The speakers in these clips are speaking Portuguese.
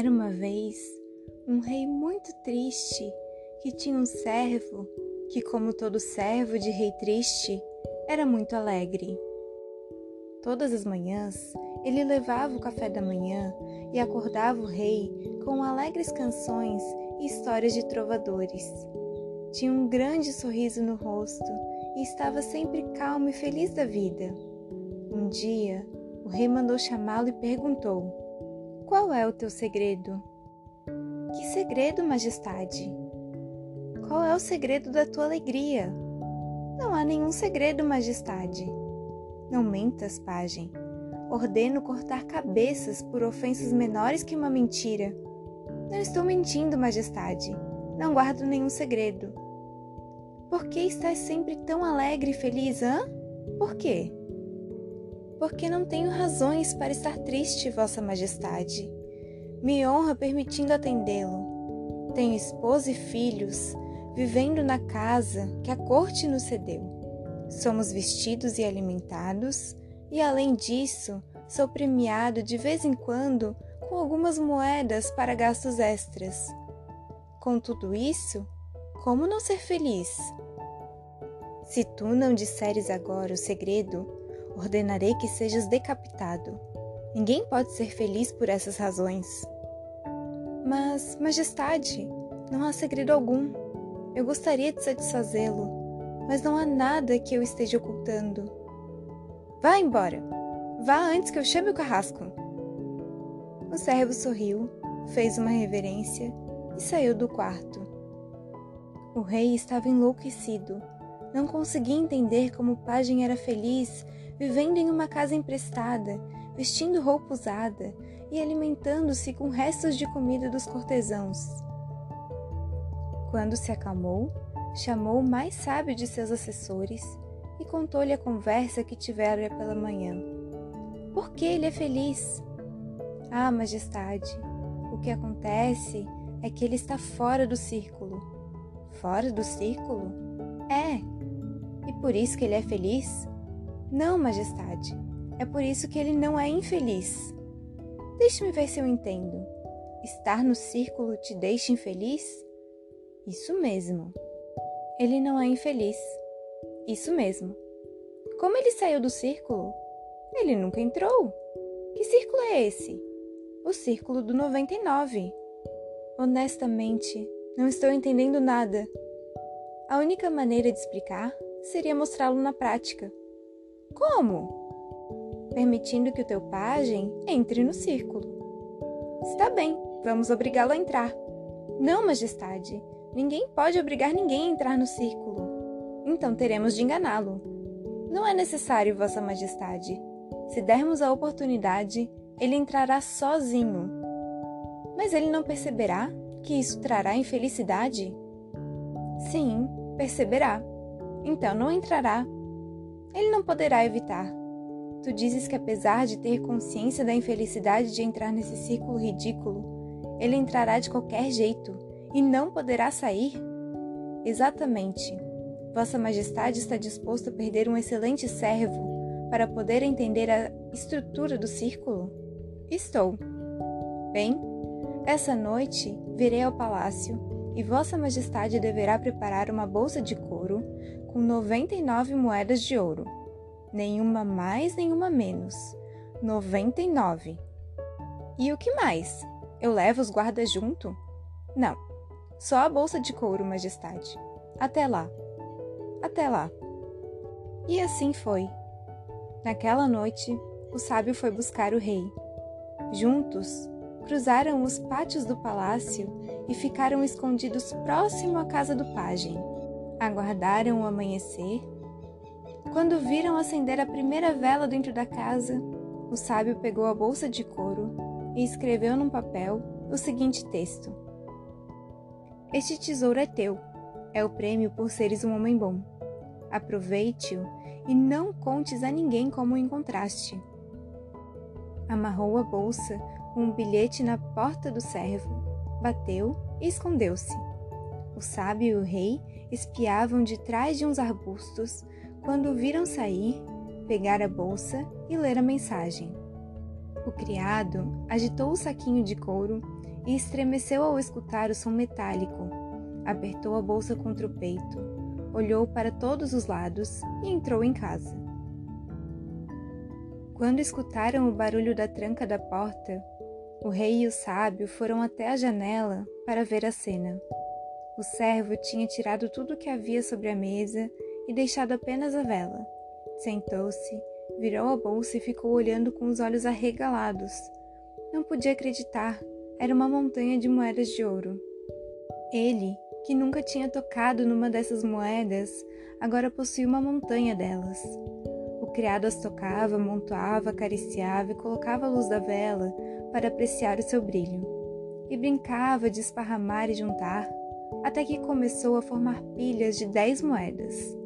Era uma vez um rei muito triste que tinha um servo que, como todo servo de rei triste, era muito alegre. Todas as manhãs ele levava o café da manhã e acordava o rei com alegres canções e histórias de trovadores. Tinha um grande sorriso no rosto e estava sempre calmo e feliz da vida. Um dia, o rei mandou chamá-lo e perguntou: Qual é o teu segredo? Que segredo, majestade? Qual é o segredo da tua alegria? Não há nenhum segredo, majestade. Não mentas, pajem. Ordeno cortar cabeças por ofensas menores que uma mentira. Não estou mentindo, majestade. Não guardo nenhum segredo. Por que estás sempre tão alegre e feliz, hã? Por quê? Porque não tenho razões para estar triste, Vossa Majestade. Me honra permitindo atendê-lo. Tenho esposa e filhos, vivendo na casa que a corte nos cedeu. Somos vestidos e alimentados, e além disso, sou premiado de vez em quando com algumas moedas para gastos extras. Com tudo isso, como não ser feliz? Se tu não disseres agora o segredo, ordenarei que sejas decapitado. Ninguém pode ser feliz por essas razões. Mas, Majestade, não há segredo algum. Eu gostaria de satisfazê-lo, mas não há nada que eu esteja ocultando. Vá embora! Vá antes que eu chame o carrasco! O servo sorriu, fez uma reverência e saiu do quarto. O rei estava enlouquecido. Não conseguia entender como o pajem era feliz, vivendo em uma casa emprestada, vestindo roupa usada e alimentando-se com restos de comida dos cortesãos. Quando se acalmou, chamou o mais sábio de seus assessores e contou-lhe a conversa que tivera pela manhã. Por que ele é feliz? Ah, majestade, o que acontece é que ele está fora do círculo. Fora do círculo? É. E por isso que ele é feliz? Não, majestade. É por isso que ele não é infeliz. Deixe-me ver se eu entendo. Estar no círculo te deixa infeliz? Isso mesmo. Ele não é infeliz. Isso mesmo. Como ele saiu do círculo? Ele nunca entrou. Que círculo é esse? O círculo do 99. Honestamente, não estou entendendo nada. A única maneira de explicar seria mostrá-lo na prática. Como? Permitindo que o teu pajem entre no círculo. Está bem, vamos obrigá-lo a entrar. Não, majestade, ninguém pode obrigar ninguém a entrar no círculo. Então teremos de enganá-lo. Não é necessário, Vossa Majestade. Se dermos a oportunidade, ele entrará sozinho mas ele não perceberá que isso trará infelicidade? Sim, perceberá. Então não entrará. Ele não poderá evitar. Tu dizes que, apesar de ter consciência da infelicidade de entrar nesse círculo ridículo, ele entrará de qualquer jeito e não poderá sair? Exatamente. Vossa Majestade está disposto a perder um excelente servo para poder entender a estrutura do círculo? Estou. Bem, essa noite virei ao palácio e Vossa Majestade deverá preparar uma bolsa de couro com 99 moedas de ouro. Nenhuma mais, nenhuma menos. 99. E o que mais? Eu levo os guardas junto? Não. Só a bolsa de couro, Majestade. Até lá. Até lá. E assim foi. Naquela noite, o sábio foi buscar o rei. Juntos, cruzaram os pátios do palácio e ficaram escondidos próximo à casa do pajem. Aguardaram o amanhecer. Quando viram acender a primeira vela dentro da casa, o sábio pegou a bolsa de couro e escreveu num papel o seguinte texto: Este tesouro é teu. É o prêmio por seres um homem bom. Aproveite-o e não contes a ninguém como o encontraste. Amarrou a bolsa um bilhete na porta do servo, bateu e escondeu-se. O sábio e o rei espiavam de trás de uns arbustos quando o viram sair, pegar a bolsa e ler a mensagem. O criado agitou o saquinho de couro e estremeceu ao escutar o som metálico. Apertou a bolsa contra o peito, olhou para todos os lados e entrou em casa. Quando escutaram o barulho da tranca da porta, o rei e o sábio foram até a janela para ver a cena. O servo tinha tirado tudo o que havia sobre a mesa e deixado apenas a vela. Sentou-se, virou a bolsa e ficou olhando com os olhos arregalados. Não podia acreditar, era uma montanha de moedas de ouro. Ele, que nunca tinha tocado numa dessas moedas, agora possuía uma montanha delas. O criado as tocava, amontoava, acariciava e colocava a luz da vela para apreciar o seu brilho. E brincava de esparramar e juntar, até que começou a formar pilhas de dez moedas.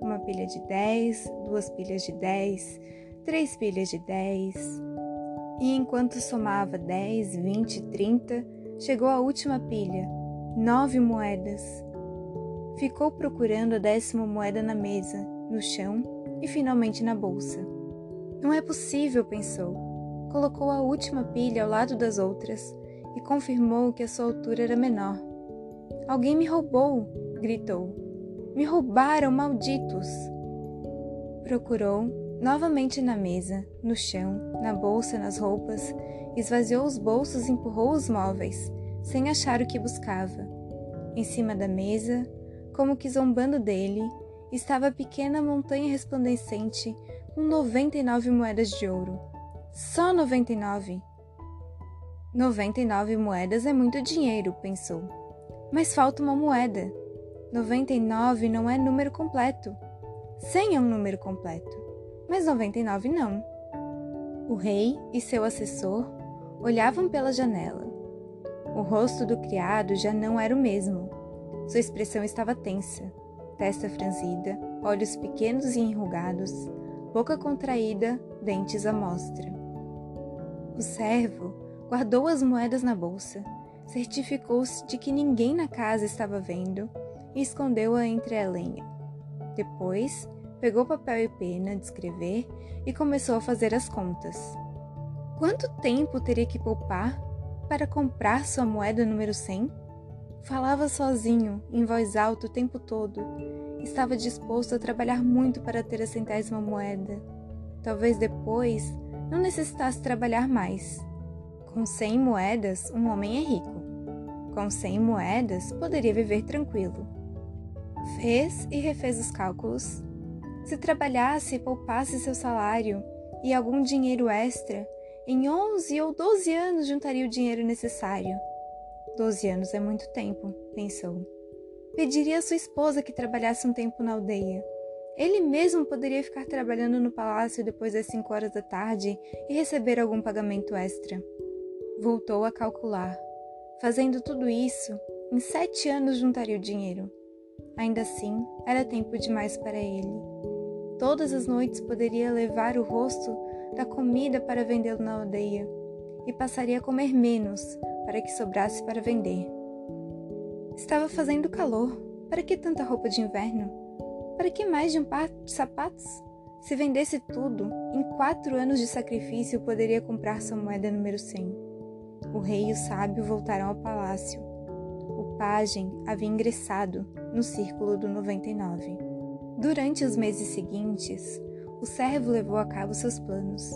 Uma pilha de dez, duas pilhas de dez, três pilhas de dez. E enquanto somava dez, vinte, trinta, chegou a última pilha, nove moedas. Ficou procurando a décima moeda na mesa, no chão e finalmente na bolsa. Não é possível, pensou. Colocou a última pilha ao lado das outras e confirmou que a sua altura era menor. Alguém me roubou! gritou. Me roubaram, malditos! Procurou novamente na mesa, no chão, na bolsa, nas roupas, esvaziou os bolsos e empurrou os móveis, sem achar o que buscava. Em cima da mesa, como que zombando dele, estava a pequena montanha resplandecente com 99 moedas de ouro. Só 99! 99 moedas é muito dinheiro, pensou. Mas falta uma moeda. 99 não é número completo. 100 é um número completo, mas 99 não. O rei e seu assessor olhavam pela janela. O rosto do criado já não era o mesmo. Sua expressão estava tensa, testa franzida, olhos pequenos e enrugados, boca contraída, dentes à mostra. O servo guardou as moedas na bolsa certificou-se de que ninguém na casa estava vendo e escondeu-a entre a lenha. Depois, pegou papel e pena de escrever e começou a fazer as contas. Quanto tempo teria que poupar para comprar sua moeda número 100? Falava sozinho, em voz alta o tempo todo. Estava disposto a trabalhar muito para ter a centésima moeda. Talvez depois não necessitasse trabalhar mais. Com 100 moedas, um homem é rico. Com 100 moedas, poderia viver tranquilo. Fez e refez os cálculos. Se trabalhasse e poupasse seu salário e algum dinheiro extra, em 11 ou 12 anos juntaria o dinheiro necessário. 12 anos é muito tempo, pensou. Pediria a sua esposa que trabalhasse um tempo na aldeia. Ele mesmo poderia ficar trabalhando no palácio depois das 5 horas da tarde e receber algum pagamento extra. Voltou a calcular. Fazendo tudo isso, em sete anos juntaria o dinheiro. Ainda assim, era tempo demais para ele. Todas as noites poderia levar o rosto da comida para vendê-lo na aldeia e passaria a comer menos para que sobrasse para vender. Estava fazendo calor. Para que tanta roupa de inverno? Para que mais de um par de sapatos? Se vendesse tudo, em quatro anos de sacrifício poderia comprar sua moeda número 100. O rei e o sábio voltaram ao palácio. O pajem havia ingressado no círculo do 99. Durante os meses seguintes, o servo levou a cabo seus planos.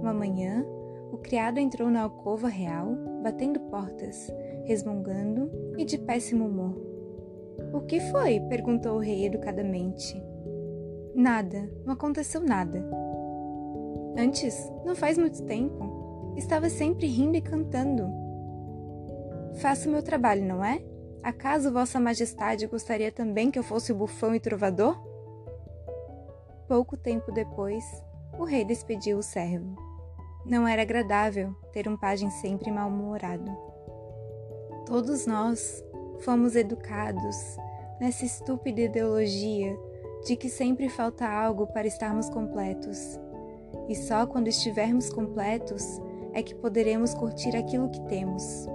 Uma manhã, o criado entrou na alcova real, batendo portas, resmungando e de péssimo humor. O que foi? perguntou o rei educadamente. Nada, não aconteceu nada. Antes, não faz muito tempo, Estava sempre rindo e cantando. Faço meu trabalho, não é? Acaso Vossa Majestade gostaria também que eu fosse bufão e trovador? Pouco tempo depois, o rei despediu o servo. Não era agradável ter um pajem sempre mal-humorado. Todos nós fomos educados nessa estúpida ideologia de que sempre falta algo para estarmos completos. E só quando estivermos completos é que poderemos curtir aquilo que temos.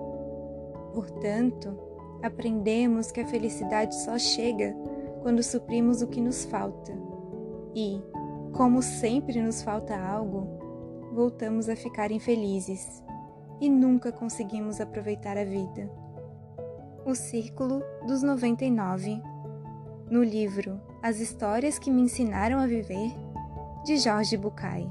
Portanto, aprendemos que a felicidade só chega quando suprimos o que nos falta. E, como sempre nos falta algo, voltamos a ficar infelizes. e nunca conseguimos aproveitar a vida. O Círculo dos 99, no livro As Histórias que Me Ensinaram a Viver, de Jorge Bucay.